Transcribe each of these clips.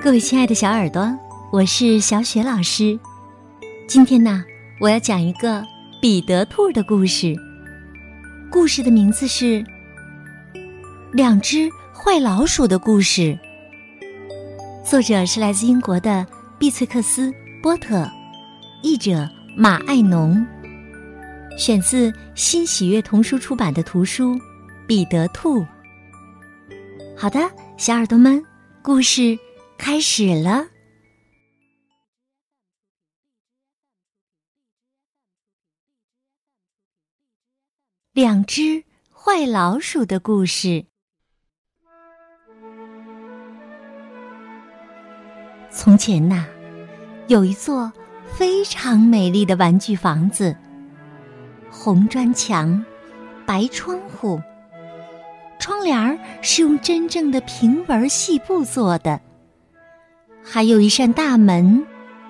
各位亲爱的小耳朵，我是小雪老师。今天呢，我要讲一个彼得兔的故事。故事的名字是《两只坏老鼠的故事》。作者是来自英国的碧翠克斯·波特，译者马爱农，选自新喜悦童书出版的图书《彼得兔》。好的，小耳朵们，故事开始了。两只坏老鼠的故事。从前呐，有一座非常美丽的玩具房子，红砖墙，白窗户。窗帘儿是用真正的平纹细布做的，还有一扇大门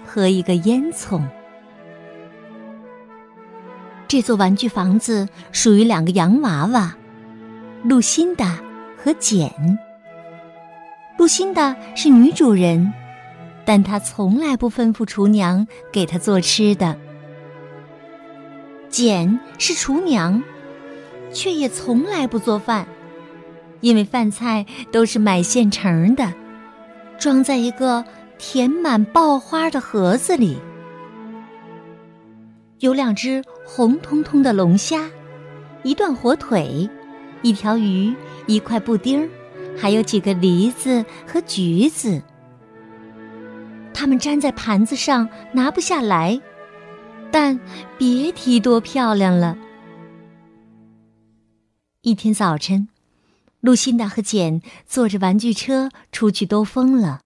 和一个烟囱。这座玩具房子属于两个洋娃娃，露辛达和简。露辛达是女主人，但她从来不吩咐厨娘给她做吃的。简是厨娘，却也从来不做饭。因为饭菜都是买现成的，装在一个填满爆花的盒子里。有两只红彤彤的龙虾，一段火腿，一条鱼，一块布丁儿，还有几个梨子和橘子。它们粘在盘子上，拿不下来，但别提多漂亮了。一天早晨。露辛达和简坐着玩具车出去兜风了。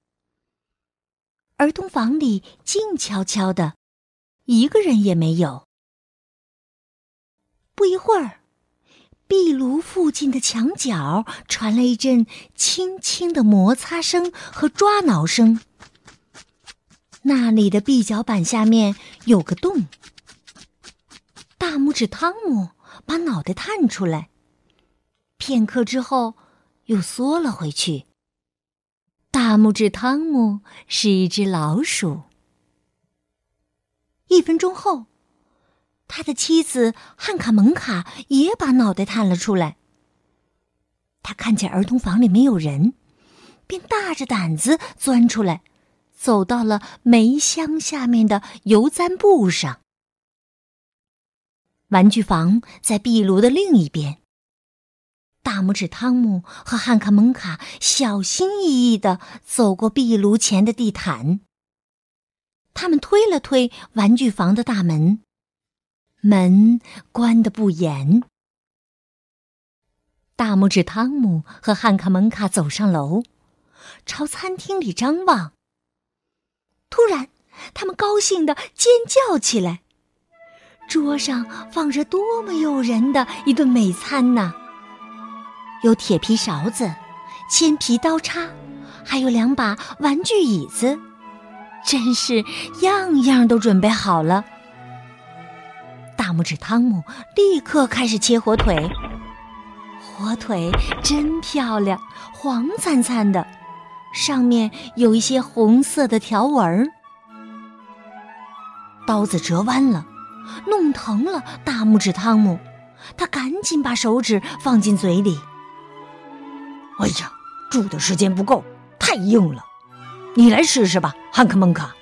儿童房里静悄悄的，一个人也没有。不一会儿，壁炉附近的墙角传来一阵轻轻的摩擦声和抓挠声。那里的壁脚板下面有个洞。大拇指汤姆把脑袋探出来。片刻之后，又缩了回去。大拇指汤姆是一只老鼠。一分钟后，他的妻子汉卡蒙卡也把脑袋探了出来。他看见儿童房里没有人，便大着胆子钻出来，走到了煤箱下面的油毡布上。玩具房在壁炉的另一边。大拇指汤姆和汉卡蒙卡小心翼翼地走过壁炉前的地毯。他们推了推玩具房的大门，门关得不严。大拇指汤姆和汉卡蒙卡走上楼，朝餐厅里张望。突然，他们高兴地尖叫起来。桌上放着多么诱人的一顿美餐呐！有铁皮勺子、铅皮刀叉，还有两把玩具椅子，真是样样都准备好了。大拇指汤姆立刻开始切火腿，火腿真漂亮，黄灿灿的，上面有一些红色的条纹儿。刀子折弯了，弄疼了大拇指汤姆，他赶紧把手指放进嘴里。哎呀，煮的时间不够，太硬了。你来试试吧，汉克蒙卡。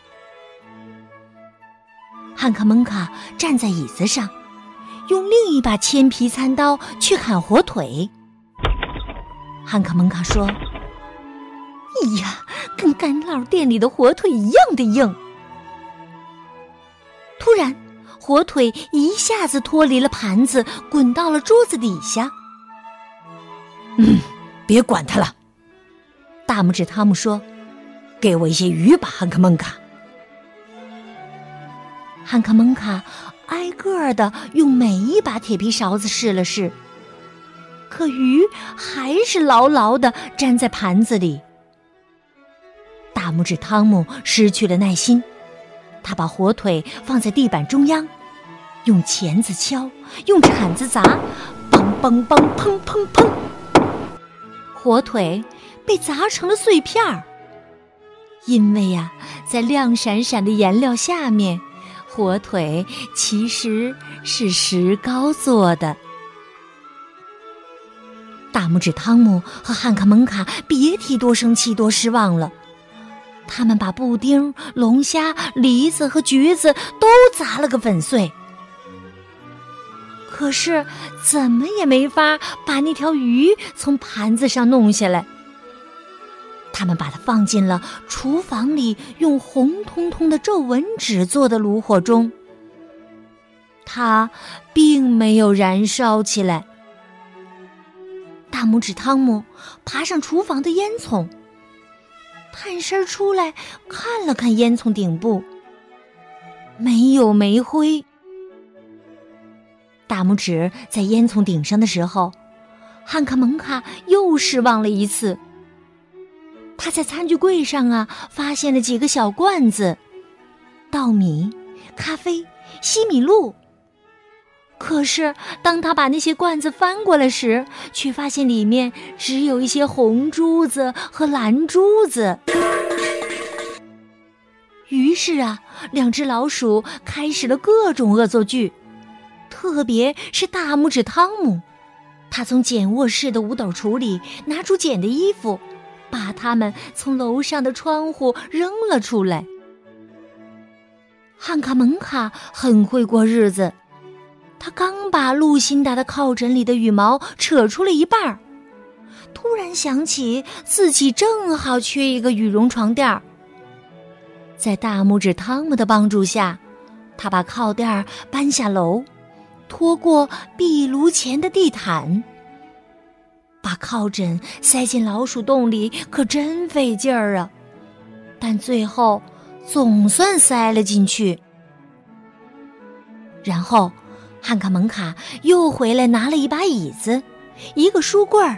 汉克蒙卡站在椅子上，用另一把铅皮餐刀去砍火腿。汉克蒙卡说：“哎呀，跟干酪店里的火腿一样的硬。”突然，火腿一下子脱离了盘子，滚到了桌子底下。嗯。别管他了，大拇指汤姆说：“给我一些鱼吧，汉克蒙卡。”汉克蒙卡挨个儿的用每一把铁皮勺子试了试，可鱼还是牢牢的粘在盘子里。大拇指汤姆失去了耐心，他把火腿放在地板中央，用钳子敲，用铲子砸，梆梆梆，砰砰砰。火腿被砸成了碎片儿，因为呀，在亮闪闪的颜料下面，火腿其实是石膏做的。大拇指汤姆和汉克蒙卡别提多生气、多失望了。他们把布丁、龙虾、梨子和橘子都砸了个粉碎，可是怎么也没法把那条鱼从盘子上弄下来。他们把它放进了厨房里用红彤彤的皱纹纸做的炉火中，它并没有燃烧起来。大拇指汤姆爬上厨房的烟囱。探身出来看了看烟囱顶部，没有煤灰。大拇指在烟囱顶上的时候，汉克蒙卡又失望了一次。他在餐具柜上啊，发现了几个小罐子，稻米、咖啡、西米露。可是，当他把那些罐子翻过来时，却发现里面只有一些红珠子和蓝珠子。于是啊，两只老鼠开始了各种恶作剧，特别是大拇指汤姆，他从简卧室的五斗橱里拿出简的衣服，把它们从楼上的窗户扔了出来。汉卡蒙卡很会过日子。他刚把露辛达的靠枕里的羽毛扯出了一半儿，突然想起自己正好缺一个羽绒床垫儿。在大拇指汤姆的帮助下，他把靠垫儿搬下楼，拖过壁炉前的地毯。把靠枕塞进老鼠洞里可真费劲儿啊，但最后总算塞了进去。然后。汉卡蒙卡又回来拿了一把椅子，一个书柜儿，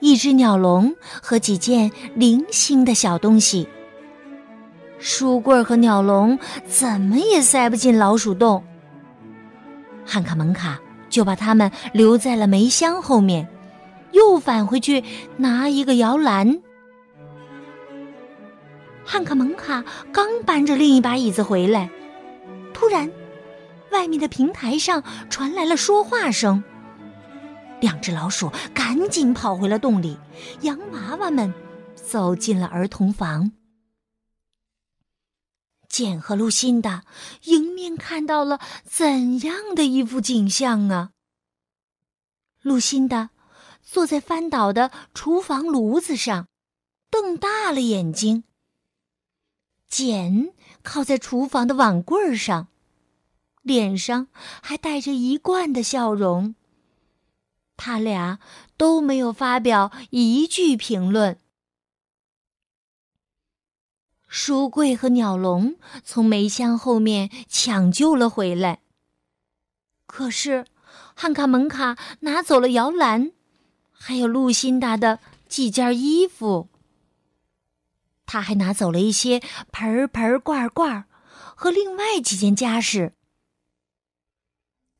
一只鸟笼和几件零星的小东西。书柜和鸟笼怎么也塞不进老鼠洞。汉卡蒙卡就把它们留在了煤箱后面，又返回去拿一个摇篮。汉卡蒙卡刚搬着另一把椅子回来，突然。外面的平台上传来了说话声。两只老鼠赶紧跑回了洞里，洋娃娃们走进了儿童房。简和露辛达迎面看到了怎样的一幅景象啊！露辛达坐在翻倒的厨房炉子上，瞪大了眼睛。简靠在厨房的碗柜上。脸上还带着一贯的笑容。他俩都没有发表一句评论。书柜和鸟笼从煤箱后面抢救了回来。可是，汉卡蒙卡拿走了摇篮，还有露辛达的几件衣服。他还拿走了一些盆盆罐罐和另外几件家饰。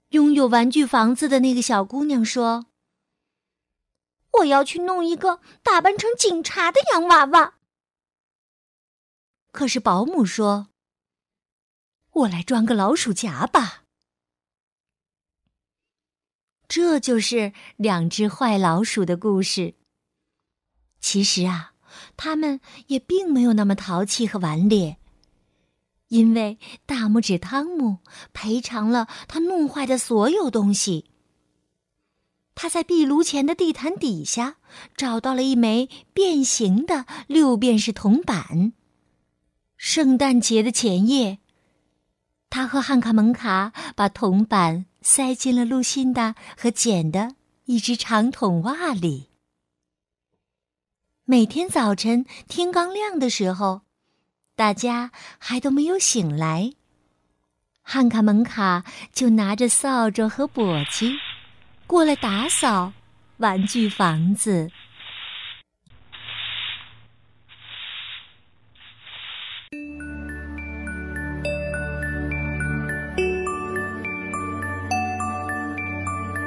拥有玩具房子的那个小姑娘说：“我要去弄一个打扮成警察的洋娃娃。”可是保姆说：“我来装个老鼠夹吧。”这就是两只坏老鼠的故事。其实啊，他们也并没有那么淘气和顽劣。因为大拇指汤姆赔偿了他弄坏的所有东西。他在壁炉前的地毯底下找到了一枚变形的六便士铜板。圣诞节的前夜，他和汉卡蒙卡把铜板塞进了露辛达和简的一只长筒袜里。每天早晨天刚亮的时候。大家还都没有醒来，汉卡蒙卡就拿着扫帚和簸箕过来打扫玩具房子。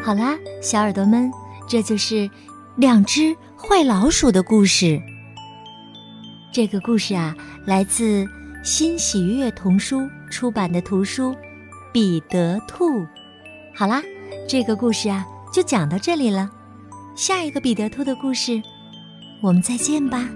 好啦，小耳朵们，这就是两只坏老鼠的故事。这个故事啊，来自新喜悦童书出版的图书《彼得兔》。好啦，这个故事啊，就讲到这里了。下一个彼得兔的故事，我们再见吧。